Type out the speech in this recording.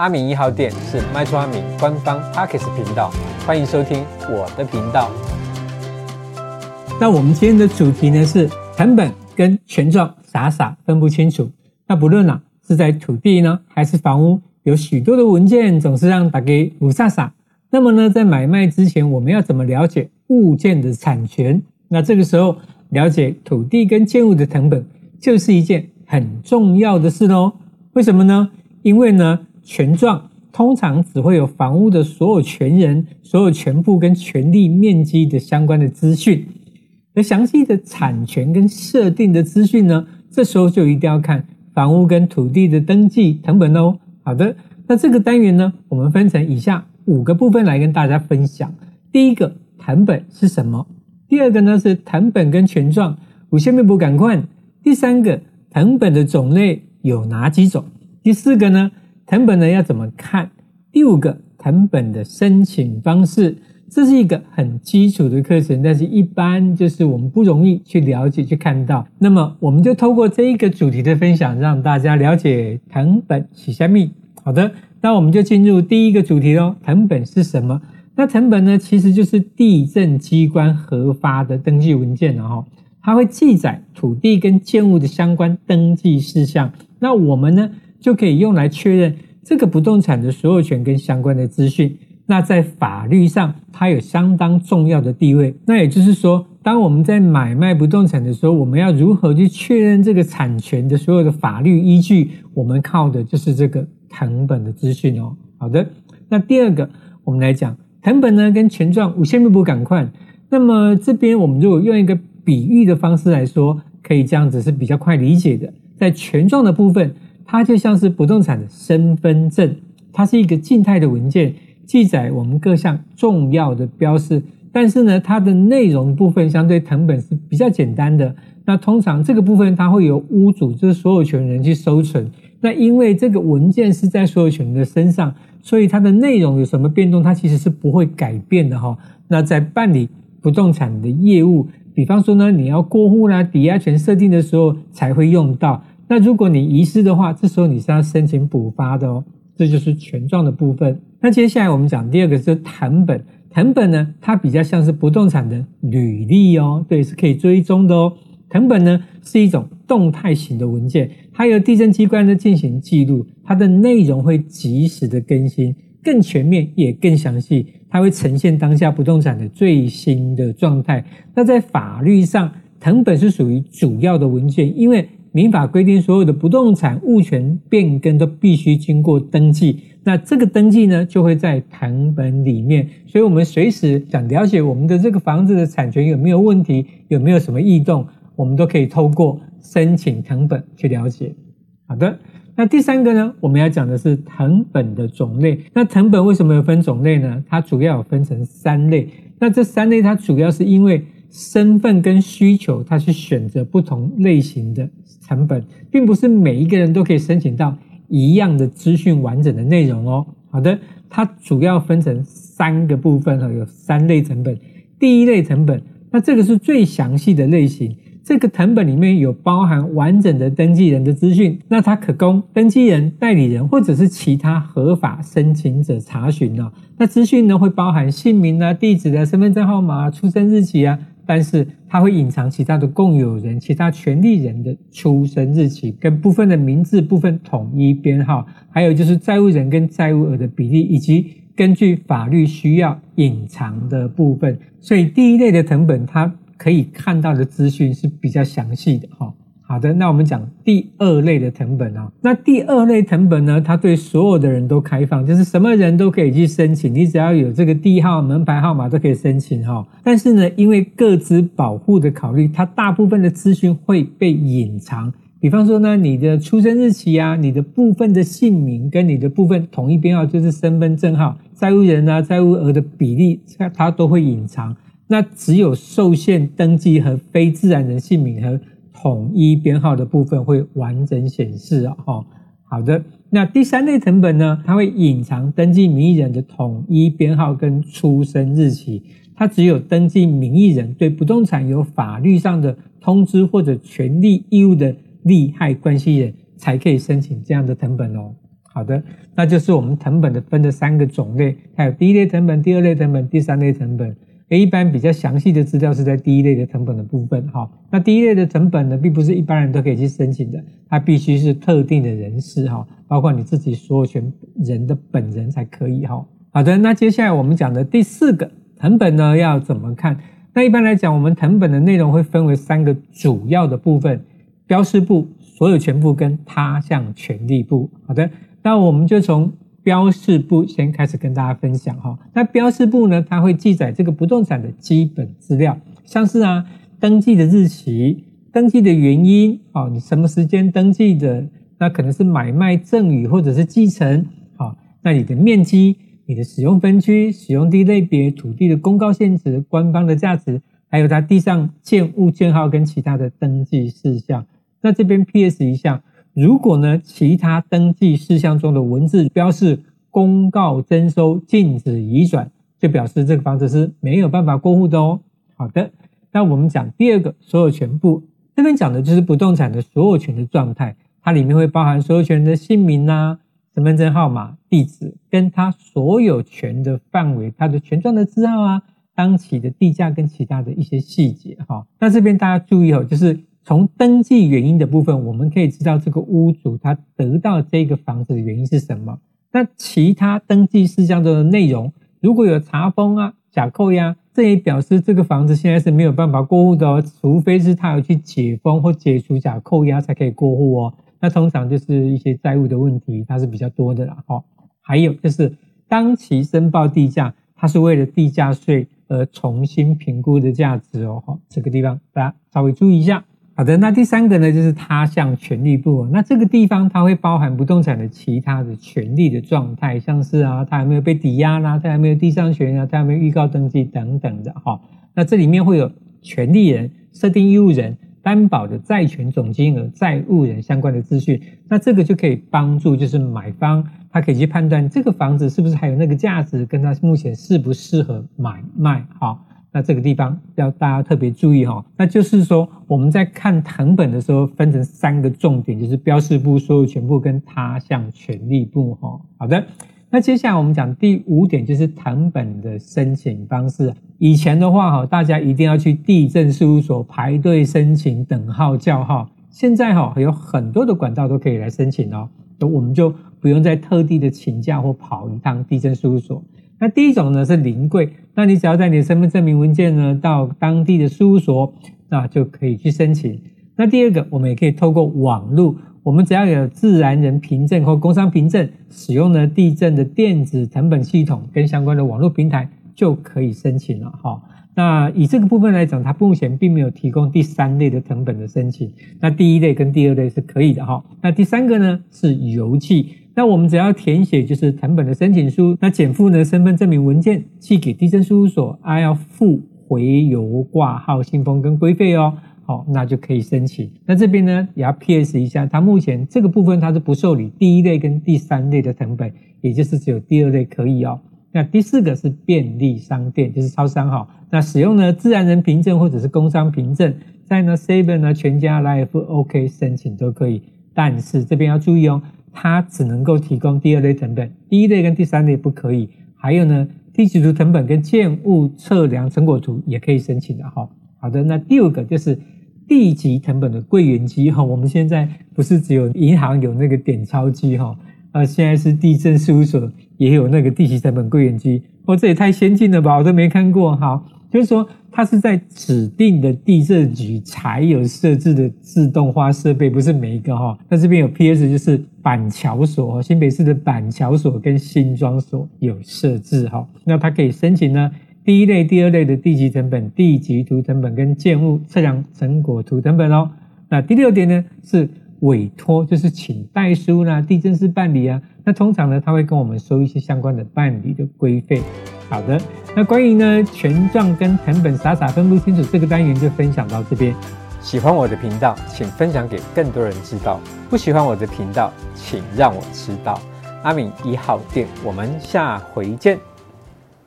阿明一号店是卖厝阿明官方 Podcast 频道，欢迎收听我的频道。那我们今天的主题呢是成本跟权状傻傻分不清楚。那不论啊是在土地呢还是房屋，有许多的文件总是让大家雾煞煞。那么呢，在买卖之前，我们要怎么了解物件的产权？那这个时候了解土地跟建物的成本就是一件很重要的事喽。为什么呢？因为呢，权状通常只会有房屋的所有权人、所有权部跟权利面积的相关的资讯。而详细的产权跟设定的资讯呢，这时候就一定要看房屋跟土地的登记成本哦。好的，那这个单元呢，我们分成以下五个部分来跟大家分享。第一个，成本是什么？第二个呢是謄本跟权状，有什么不同款？第三个，謄本的种类有哪几种？第四个呢，謄本呢要怎么看？第五个，謄本的申请方式。这是一个很基础的课程，但是一般就是我们不容易去了解、去看到。那么，我们就透过这一个主题的分享，让大家了解謄本是虾米。好的，那我们就进入第一个主题喽。謄本是什么？那謄本呢，其实就是地政机关核发的登记文件了哈。它会记载土地跟建物的相关登记事项。那我们呢，就可以用来确认这个不动产的所有权跟相关的资讯。那在法律上，它有相当重要的地位。那也就是说，当我们在买卖不动产的时候，我们要如何去确认这个产权的所有的法律依据？我们靠的就是这个藤本的资讯哦。好的，那第二个，我们来讲藤本呢，跟权状有什么不同款。那么这边我们如果用一个比喻的方式来说，可以这样子是比较快理解的。在权状的部分，它就像是不动产的身份证，它是一个静态的文件。记载我们各项重要的标示，但是呢，它的内容部分相对成本是比较简单的。那通常这个部分它会由屋主，就是所有权人去收存。那因为这个文件是在所有权人的身上，所以它的内容有什么变动，它其实是不会改变的哈。那在办理不动产的业务，比方说呢，你要过户啦、抵押权设定的时候才会用到。那如果你遗失的话，这时候你是要申请补发的哦。这就是权状的部分。那接下来我们讲第二个是藤本。藤本呢，它比较像是不动产的履历哦，对，是可以追踪的哦。藤本呢是一种动态型的文件，它由地震机关呢进行记录，它的内容会及时的更新，更全面也更详细，它会呈现当下不动产的最新的状态。那在法律上，藤本是属于主要的文件，因为民法规定，所有的不动产物权变更都必须经过登记。那这个登记呢，就会在謄本里面。所以，我们随时想了解我们的这个房子的产权有没有问题，有没有什么异动，我们都可以透过申请謄本去了解。好的，那第三个呢，我们要讲的是謄本的种类。那謄本为什么有分种类呢？它主要有分成三类。那这三类它主要是因为身份跟需求，他去选择不同类型的。成本并不是每一个人都可以申请到一样的资讯完整的内容哦。好的，它主要分成三个部分哈，有三类成本。第一类成本，那这个是最详细的类型，这个成本里面有包含完整的登记人的资讯，那它可供登记人、代理人或者是其他合法申请者查询哦。那资讯呢会包含姓名啊、地址啊、身份证号码、出生日期啊。但是它会隐藏其他的共有人、其他权利人的出生日期跟部分的名字部分统一编号，还有就是债务人跟债务额的比例，以及根据法律需要隐藏的部分。所以第一类的成本，它可以看到的资讯是比较详细的哈。好的，那我们讲第二类的謄本啊。那第二类謄本呢，它对所有的人都开放，就是什么人都可以去申请，你只要有这个地号、门牌号码都可以申请哈。但是呢，因为各自保护的考虑，它大部分的资讯会被隐藏。比方说呢，你的出生日期啊，你的部分的姓名跟你的部分统一编号，就是身份证号、债务人啊、债务额的比例，它都会隐藏。那只有受限登记和非自然人姓名和统一编号的部分会完整显示哦。好的，那第三类成本呢，它会隐藏登记名义人的统一编号跟出生日期，它只有登记名义人对不动产有法律上的通知或者权利义务的利害关系人才可以申请这样的成本哦。好的，那就是我们成本的分的三个种类，还有第一类成本、第二类成本、第三类成本。一般比较详细的资料是在第一类的成本的部分。哈，那第一类的成本呢，并不是一般人都可以去申请的，它必须是特定的人士哈，包括你自己所有权人的本人才可以哈。好的，那接下来我们讲的第四个成本呢，要怎么看？那一般来讲，我们成本的内容会分为三个主要的部分：标示部、所有权部跟他项权利部。好的，那我们就从标示部先开始跟大家分享哈。那标示部呢，它会记载这个不动产的基本资料，像是啊登记的日期、登记的原因，哦，你什么时间登记的？那可能是买卖、赠与或者是继承，好，那你的面积、你的使用分区、使用地类别、土地的公告现值、官方的价值，还有它地上建物建号跟其他的登记事项。那这边 PS 一下。如果呢，其他登记事项中的文字标示公告征收、禁止移转，就表示这个房子是没有办法过户的哦。好的，那我们讲第二个所有权部，这边讲的就是不动产的所有权的状态，它里面会包含所有权人的姓名啊、身份证号码、地址，跟它所有权的范围、它的权状的字号啊、当期的地价跟其他的一些细节哈。那这边大家注意哦，就是。从登记原因的部分，我们可以知道这个屋主他得到这个房子的原因是什么。那其他登记事项中的内容，如果有查封啊、假扣押，这也表示这个房子现在是没有办法过户的哦，除非是他要去解封或解除假扣押才可以过户哦。那通常就是一些债务的问题，它是比较多的啦。哈，还有就是当期申报地价，它是为了地价税而重新评估的价值哦。哈，这个地方大家稍微注意一下。好的，那第三个呢，就是他项权利部。那这个地方它会包含不动产的其他的权利的状态，像是啊，它有没有被抵押啦，它有没有地上权啊，它有没有预告登记等等的哈。那这里面会有权利人、设定义务人、担保的债权总金额、债务人相关的资讯。那这个就可以帮助就是买方，他可以去判断这个房子是不是还有那个价值，跟他目前适不适合买卖哈。那这个地方要大家特别注意哈，那就是说我们在看藤本的时候，分成三个重点，就是标示部、所有权部跟他项权利部哈。好的，那接下来我们讲第五点，就是藤本的申请方式。以前的话哈，大家一定要去地政事务所排队申请，等号叫号。现在哈有很多的管道都可以来申请哦，我们就不用再特地的请假或跑一趟地政事务所。那第一种呢是临柜，那你只要带你的身份证明文件呢到当地的事务所，那就可以去申请。那第二个，我们也可以透过网络，我们只要有自然人凭证或工商凭证，使用呢地政的电子成本系统跟相关的网络平台就可以申请了哈。那以这个部分来讲，它目前并没有提供第三类的成本的申请，那第一类跟第二类是可以的哈。那第三个呢是邮寄。那我们只要填写就是成本的申请书，那减负呢身份证明文件寄给地政事务所，还要付回邮挂号、信封跟规费哦。好，那就可以申请。那这边呢也要 PS 一下，它目前这个部分它是不受理第一类跟第三类的成本，也就是只有第二类可以哦。那第四个是便利商店，就是超商哈。那使用呢自然人凭证或者是工商凭证，在呢 Seven 呢全家、Life OK 申请都可以，但是这边要注意哦。它只能够提供第二类成本，第一类跟第三类不可以。还有呢，地籍图成本跟建物测量成果图也可以申请的哈。好的，那第二个就是地籍成本的柜员机哈。我们现在不是只有银行有那个点钞机哈，啊，现在是地震事务所也有那个地籍成本柜员机。哦，这也太先进了吧，我都没看过哈。就是说，它是在指定的地政局才有设置的自动化设备，不是每一个哈。那这边有 PS，就是板桥所，新北市的板桥所跟新庄所有设置哈。那它可以申请呢，第一类、第二类的地籍成本、地籍图成本跟建物测量成果图成本哦。那第六点呢是委托，就是请代书啦、地政士办理啊。那通常呢，他会跟我们收一些相关的办理的规费。好的，那关于呢权状跟成本傻傻分不清楚这个单元就分享到这边。喜欢我的频道，请分享给更多人知道；不喜欢我的频道，请让我知道。阿敏一号店，我们下回见。